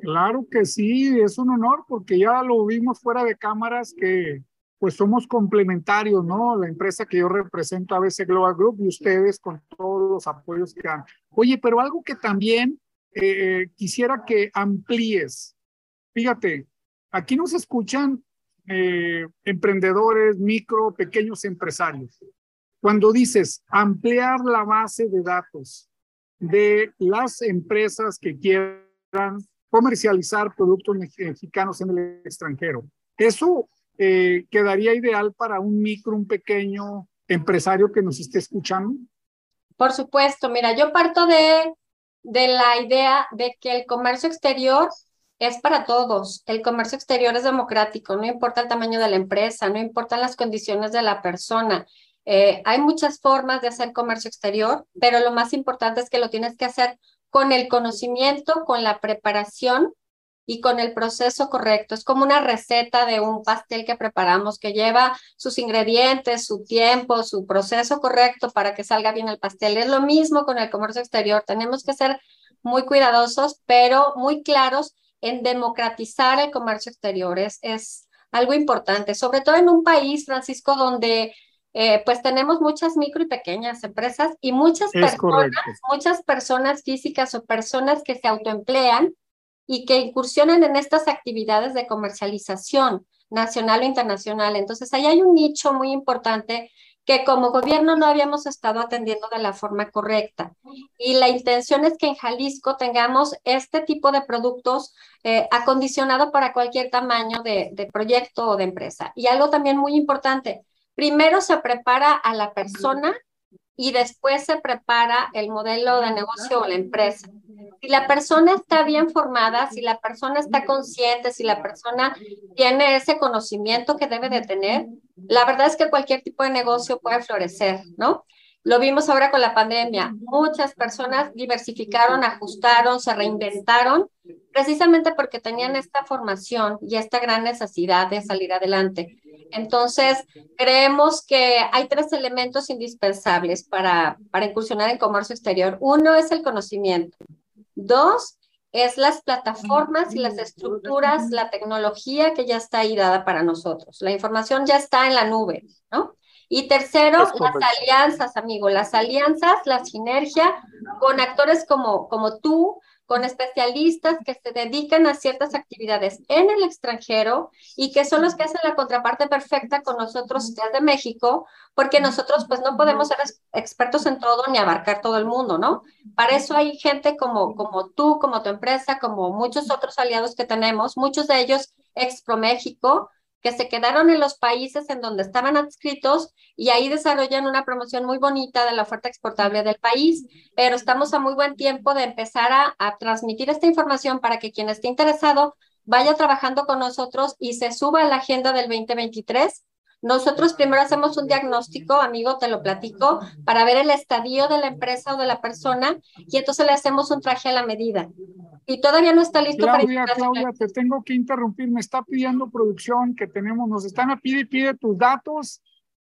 Claro que sí, es un honor porque ya lo vimos fuera de cámaras que pues somos complementarios, ¿no? La empresa que yo represento, a veces Global Group, y ustedes con todos los apoyos que dan. Oye, pero algo que también eh, quisiera que amplíes. Fíjate, aquí nos escuchan eh, emprendedores, micro, pequeños empresarios. Cuando dices ampliar la base de datos de las empresas que quieran comercializar productos mexicanos en el extranjero, eso eh, quedaría ideal para un micro, un pequeño empresario que nos esté escuchando? Por supuesto, mira, yo parto de, de la idea de que el comercio exterior es para todos. El comercio exterior es democrático, no importa el tamaño de la empresa, no importan las condiciones de la persona. Eh, hay muchas formas de hacer comercio exterior, pero lo más importante es que lo tienes que hacer con el conocimiento, con la preparación y con el proceso correcto. Es como una receta de un pastel que preparamos que lleva sus ingredientes, su tiempo, su proceso correcto para que salga bien el pastel. Es lo mismo con el comercio exterior. Tenemos que ser muy cuidadosos, pero muy claros en democratizar el comercio exterior. Es, es algo importante, sobre todo en un país, Francisco, donde eh, pues tenemos muchas micro y pequeñas empresas y muchas personas, muchas personas físicas o personas que se autoemplean y que incursionan en estas actividades de comercialización nacional o internacional. Entonces, ahí hay un nicho muy importante que como gobierno no habíamos estado atendiendo de la forma correcta. Y la intención es que en Jalisco tengamos este tipo de productos eh, acondicionado para cualquier tamaño de, de proyecto o de empresa. Y algo también muy importante, primero se prepara a la persona y después se prepara el modelo de negocio o la empresa si la persona está bien formada, si la persona está consciente, si la persona tiene ese conocimiento que debe de tener, la verdad es que cualquier tipo de negocio puede florecer, ¿no? Lo vimos ahora con la pandemia. Muchas personas diversificaron, ajustaron, se reinventaron, precisamente porque tenían esta formación y esta gran necesidad de salir adelante. Entonces, creemos que hay tres elementos indispensables para, para incursionar en comercio exterior. Uno es el conocimiento. Dos, es las plataformas y las estructuras, la tecnología que ya está ahí dada para nosotros. La información ya está en la nube, ¿no? Y tercero, las alianzas, amigo, las alianzas, la sinergia con actores como, como tú, con especialistas que se dedican a ciertas actividades en el extranjero y que son los que hacen la contraparte perfecta con nosotros desde México, porque nosotros pues no podemos ser expertos en todo ni abarcar todo el mundo, ¿no? Para eso hay gente como, como tú, como tu empresa, como muchos otros aliados que tenemos, muchos de ellos ex Pro México, que se quedaron en los países en donde estaban adscritos y ahí desarrollan una promoción muy bonita de la oferta exportable del país, pero estamos a muy buen tiempo de empezar a, transmitir esta información para que quien esté interesado vaya trabajando con nosotros y se suba a la agenda del 2023. Nosotros primero hacemos un diagnóstico, amigo, te lo platico, para ver el estadio de la empresa o de la persona y entonces le hacemos un traje a la medida. Y todavía no está listo Claudia, para Claudia, te tengo que interrumpir. Me está pidiendo producción que tenemos, nos están a pide y pide tus datos.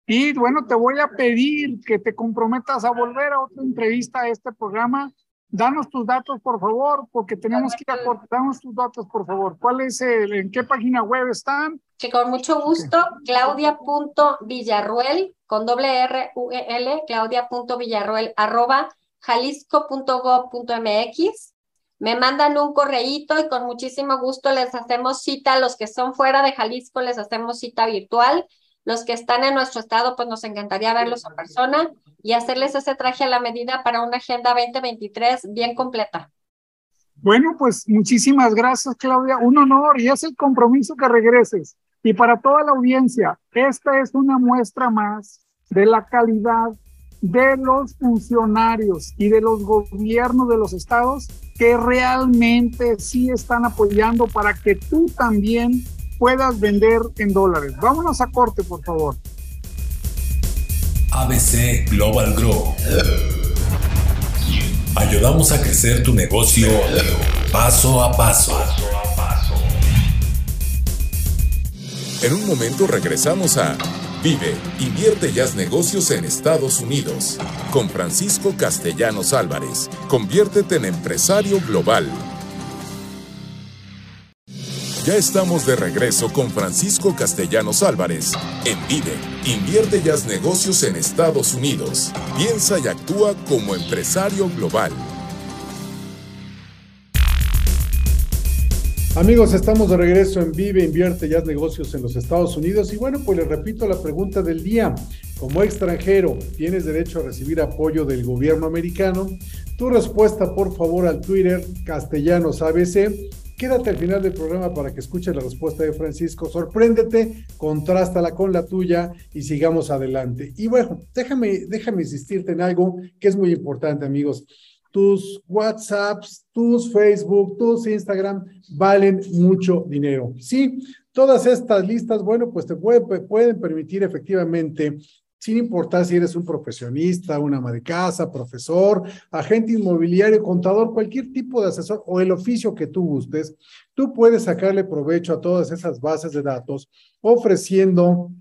Y bueno, te voy a pedir que te comprometas a volver a otra entrevista a este programa Danos tus datos, por favor, porque tenemos que ir a Danos tus datos, por favor. ¿Cuál es el, en qué página web están? Que con mucho gusto, claudia.villarruel, con doble R U E L, claudia.villarruel, arroba jalisco.gov.mx. Me mandan un correíto y con muchísimo gusto les hacemos cita. Los que son fuera de Jalisco les hacemos cita virtual. Los que están en nuestro estado, pues nos encantaría verlos en persona y hacerles ese traje a la medida para una agenda 2023 bien completa. Bueno, pues muchísimas gracias, Claudia. Un honor y es el compromiso que regreses. Y para toda la audiencia, esta es una muestra más de la calidad de los funcionarios y de los gobiernos de los estados que realmente sí están apoyando para que tú también puedas vender en dólares. Vámonos a corte, por favor. ABC Global Grow. Ayudamos a crecer tu negocio paso a paso. En un momento regresamos a Vive, invierte y haz negocios en Estados Unidos. Con Francisco Castellanos Álvarez. Conviértete en empresario global. Ya estamos de regreso con Francisco Castellanos Álvarez en Vive. Invierte y haz negocios en Estados Unidos. Piensa y actúa como empresario global. Amigos, estamos de regreso en Vive, invierte y haz negocios en los Estados Unidos. Y bueno, pues les repito la pregunta del día. Como extranjero, ¿tienes derecho a recibir apoyo del gobierno americano? Tu respuesta, por favor, al Twitter Castellanos ABC Quédate al final del programa para que escuches la respuesta de Francisco. Sorpréndete, contrástala con la tuya y sigamos adelante. Y bueno, déjame, déjame insistirte en algo que es muy importante, amigos. Tus WhatsApps, tus Facebook, tus Instagram valen mucho dinero. Sí, todas estas listas, bueno, pues te pueden permitir efectivamente sin importar si eres un profesionista, una ama de casa, profesor, agente inmobiliario, contador, cualquier tipo de asesor o el oficio que tú gustes, tú puedes sacarle provecho a todas esas bases de datos ofreciendo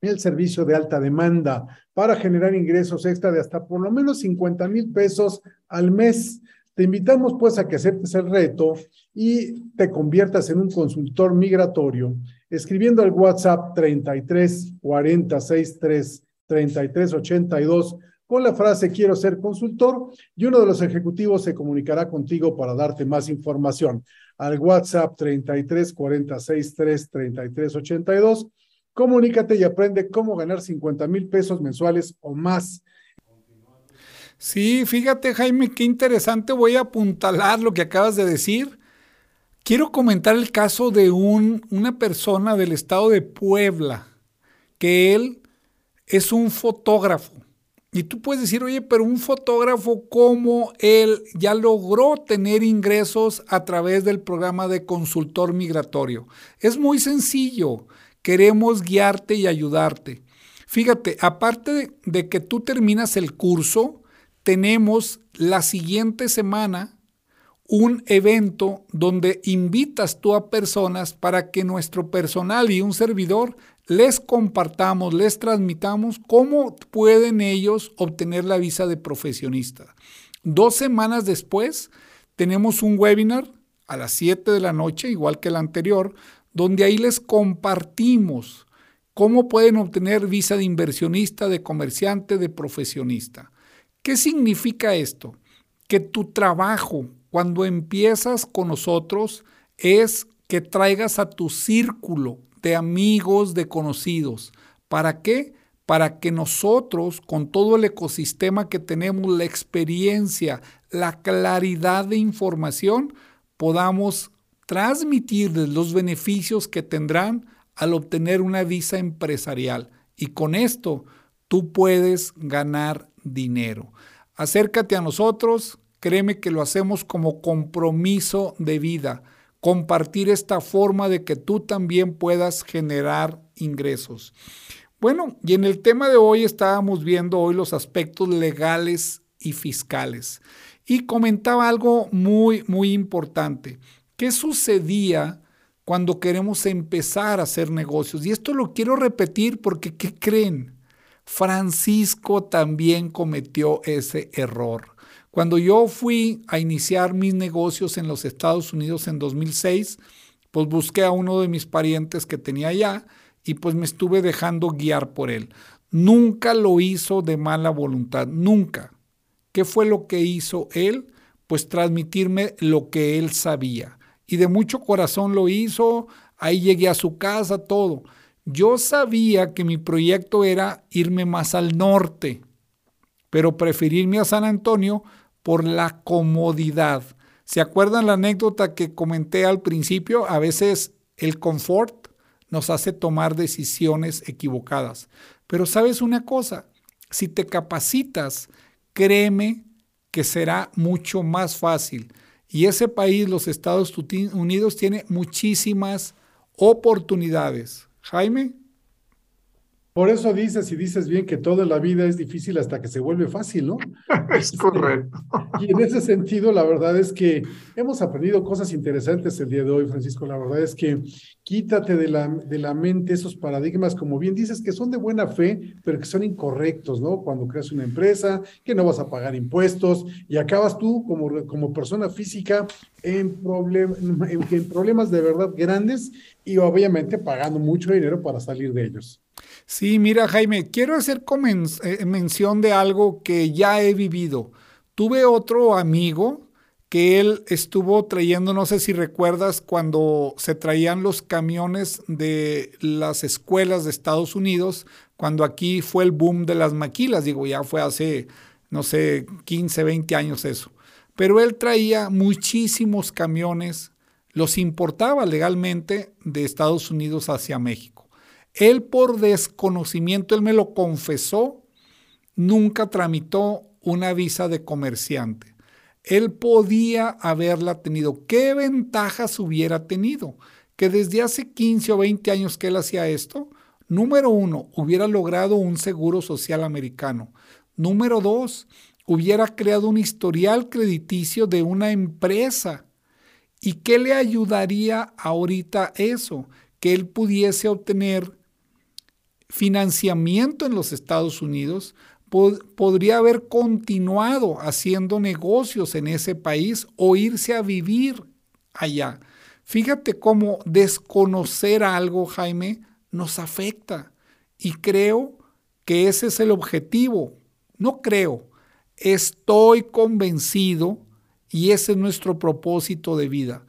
el servicio de alta demanda para generar ingresos extra de hasta por lo menos 50 mil pesos al mes. Te invitamos pues a que aceptes el reto y te conviertas en un consultor migratorio escribiendo al WhatsApp 33 40 63 3382 con la frase quiero ser consultor y uno de los ejecutivos se comunicará contigo para darte más información al WhatsApp 33 46 3 33 82. Comunícate y aprende cómo ganar 50 mil pesos mensuales o más. Sí, fíjate Jaime, qué interesante. Voy a apuntalar lo que acabas de decir. Quiero comentar el caso de un, una persona del estado de Puebla, que él es un fotógrafo. Y tú puedes decir, oye, pero un fotógrafo como él ya logró tener ingresos a través del programa de consultor migratorio. Es muy sencillo. Queremos guiarte y ayudarte. Fíjate, aparte de, de que tú terminas el curso, tenemos la siguiente semana un evento donde invitas tú a personas para que nuestro personal y un servidor les compartamos, les transmitamos cómo pueden ellos obtener la visa de profesionista. Dos semanas después tenemos un webinar a las 7 de la noche, igual que el anterior, donde ahí les compartimos cómo pueden obtener visa de inversionista, de comerciante, de profesionista. ¿Qué significa esto? Que tu trabajo, cuando empiezas con nosotros, es que traigas a tu círculo de amigos, de conocidos. ¿Para qué? Para que nosotros, con todo el ecosistema que tenemos, la experiencia, la claridad de información, podamos transmitirles los beneficios que tendrán al obtener una visa empresarial. Y con esto tú puedes ganar dinero. Acércate a nosotros, créeme que lo hacemos como compromiso de vida compartir esta forma de que tú también puedas generar ingresos. Bueno, y en el tema de hoy estábamos viendo hoy los aspectos legales y fiscales. Y comentaba algo muy, muy importante. ¿Qué sucedía cuando queremos empezar a hacer negocios? Y esto lo quiero repetir porque, ¿qué creen? Francisco también cometió ese error. Cuando yo fui a iniciar mis negocios en los Estados Unidos en 2006, pues busqué a uno de mis parientes que tenía allá y pues me estuve dejando guiar por él. Nunca lo hizo de mala voluntad, nunca. ¿Qué fue lo que hizo él? Pues transmitirme lo que él sabía. Y de mucho corazón lo hizo, ahí llegué a su casa, todo. Yo sabía que mi proyecto era irme más al norte, pero preferirme a San Antonio por la comodidad. ¿Se acuerdan la anécdota que comenté al principio? A veces el confort nos hace tomar decisiones equivocadas. Pero sabes una cosa, si te capacitas, créeme que será mucho más fácil. Y ese país, los Estados Unidos, tiene muchísimas oportunidades. Jaime. Por eso dices y dices bien que toda la vida es difícil hasta que se vuelve fácil, ¿no? es correcto. Y en ese sentido, la verdad es que hemos aprendido cosas interesantes el día de hoy, Francisco. La verdad es que quítate de la, de la mente esos paradigmas, como bien dices, que son de buena fe, pero que son incorrectos, ¿no? Cuando creas una empresa, que no vas a pagar impuestos y acabas tú como, como persona física en, problem, en problemas de verdad grandes y obviamente pagando mucho dinero para salir de ellos. Sí, mira Jaime, quiero hacer eh, mención de algo que ya he vivido. Tuve otro amigo que él estuvo trayendo, no sé si recuerdas, cuando se traían los camiones de las escuelas de Estados Unidos, cuando aquí fue el boom de las maquilas, digo, ya fue hace, no sé, 15, 20 años eso. Pero él traía muchísimos camiones, los importaba legalmente de Estados Unidos hacia México. Él por desconocimiento, él me lo confesó, nunca tramitó una visa de comerciante. Él podía haberla tenido. ¿Qué ventajas hubiera tenido? Que desde hace 15 o 20 años que él hacía esto, número uno, hubiera logrado un seguro social americano. Número dos, hubiera creado un historial crediticio de una empresa. ¿Y qué le ayudaría ahorita eso? Que él pudiese obtener financiamiento en los Estados Unidos, podría haber continuado haciendo negocios en ese país o irse a vivir allá. Fíjate cómo desconocer algo, Jaime, nos afecta. Y creo que ese es el objetivo. No creo, estoy convencido y ese es nuestro propósito de vida.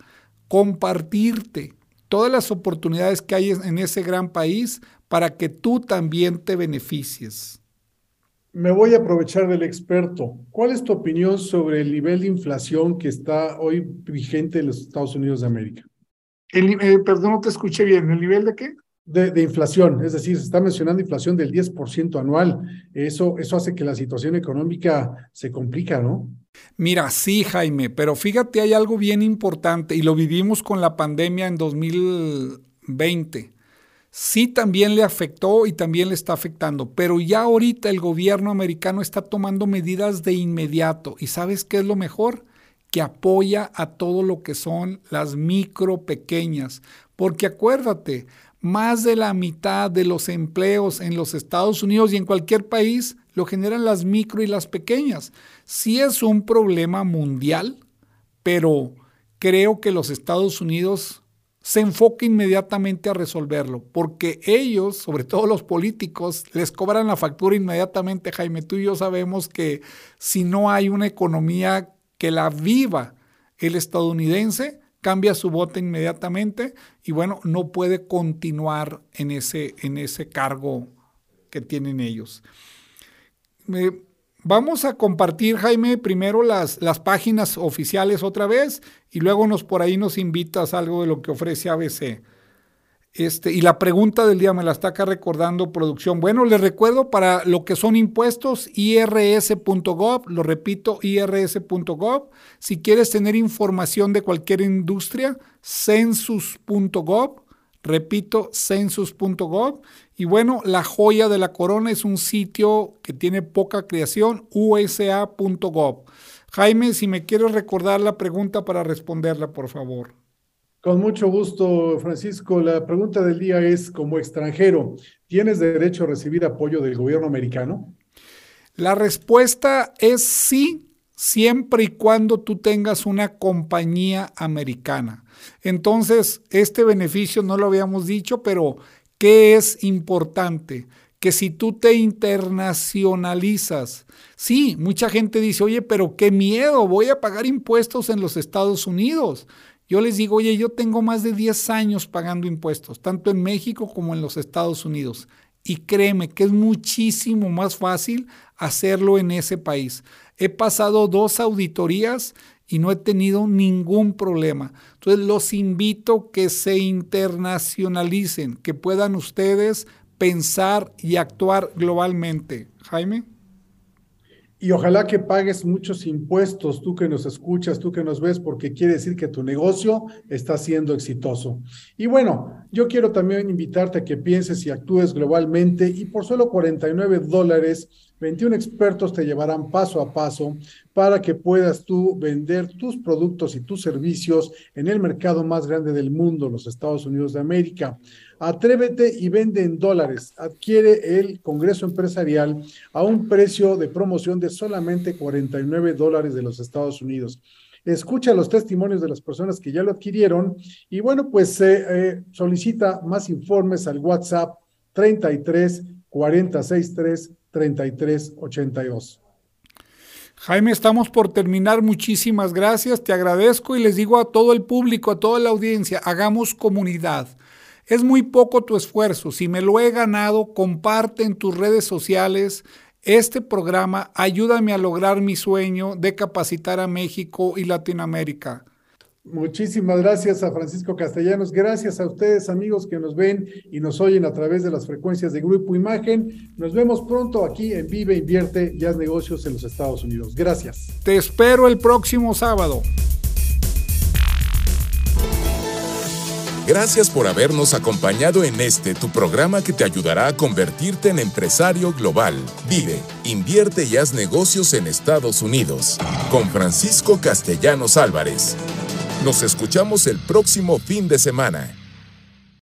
Compartirte todas las oportunidades que hay en ese gran país para que tú también te beneficies. Me voy a aprovechar del experto. ¿Cuál es tu opinión sobre el nivel de inflación que está hoy vigente en los Estados Unidos de América? Eh, perdón, no te escuché bien. ¿El nivel de qué? De, inflación, es decir, se está mencionando inflación del 10% anual. Eso, eso hace que la situación económica se complica, ¿no? Mira, sí, Jaime, pero fíjate, hay algo bien importante y lo vivimos con la pandemia en 2020 sí también le afectó y también le está afectando, pero ya ahorita el gobierno americano está tomando medidas de inmediato. ¿Y sabes qué es lo mejor? Que apoya a todo lo que son las micro pequeñas, porque acuérdate, más de la mitad de los empleos en los Estados Unidos y en cualquier país lo generan las micro y las pequeñas. Sí es un problema mundial, pero creo que los Estados Unidos se enfoca inmediatamente a resolverlo, porque ellos, sobre todo los políticos, les cobran la factura inmediatamente. Jaime, tú y yo sabemos que si no hay una economía que la viva el estadounidense, cambia su voto inmediatamente y bueno, no puede continuar en ese, en ese cargo que tienen ellos. Vamos a compartir, Jaime, primero las, las páginas oficiales otra vez y luego nos por ahí nos invitas algo de lo que ofrece ABC. Este, y la pregunta del día me la está acá recordando producción. Bueno, les recuerdo para lo que son impuestos, irs.gov, lo repito, irs.gov. Si quieres tener información de cualquier industria, census.gov, repito, census.gov. Y bueno, la joya de la corona es un sitio que tiene poca creación, usa.gov. Jaime, si me quieres recordar la pregunta para responderla, por favor. Con mucho gusto, Francisco. La pregunta del día es, como extranjero, ¿tienes derecho a recibir apoyo del gobierno americano? La respuesta es sí, siempre y cuando tú tengas una compañía americana. Entonces, este beneficio no lo habíamos dicho, pero ¿qué es importante? Que si tú te internacionalizas, sí, mucha gente dice, oye, pero qué miedo, voy a pagar impuestos en los Estados Unidos. Yo les digo, oye, yo tengo más de 10 años pagando impuestos, tanto en México como en los Estados Unidos. Y créeme que es muchísimo más fácil hacerlo en ese país. He pasado dos auditorías y no he tenido ningún problema. Entonces los invito que se internacionalicen, que puedan ustedes pensar y actuar globalmente. Jaime. Y ojalá que pagues muchos impuestos, tú que nos escuchas, tú que nos ves, porque quiere decir que tu negocio está siendo exitoso. Y bueno, yo quiero también invitarte a que pienses y actúes globalmente y por solo 49 dólares 21 expertos te llevarán paso a paso para que puedas tú vender tus productos y tus servicios en el mercado más grande del mundo, los Estados Unidos de América. Atrévete y vende en dólares. Adquiere el Congreso Empresarial a un precio de promoción de solamente 49 dólares de los Estados Unidos escucha los testimonios de las personas que ya lo adquirieron y bueno, pues eh, solicita más informes al WhatsApp 33 463 3382. Jaime, estamos por terminar. Muchísimas gracias. Te agradezco y les digo a todo el público, a toda la audiencia, hagamos comunidad. Es muy poco tu esfuerzo. Si me lo he ganado, comparte en tus redes sociales este programa. Ayúdame a lograr mi sueño de capacitar a México y Latinoamérica. Muchísimas gracias a Francisco Castellanos. Gracias a ustedes, amigos que nos ven y nos oyen a través de las frecuencias de Grupo Imagen. Nos vemos pronto aquí en Vive Invierte Jazz Negocios en los Estados Unidos. Gracias. Te espero el próximo sábado. Gracias por habernos acompañado en este tu programa que te ayudará a convertirte en empresario global. Vive, invierte y haz negocios en Estados Unidos. Con Francisco Castellanos Álvarez. Nos escuchamos el próximo fin de semana.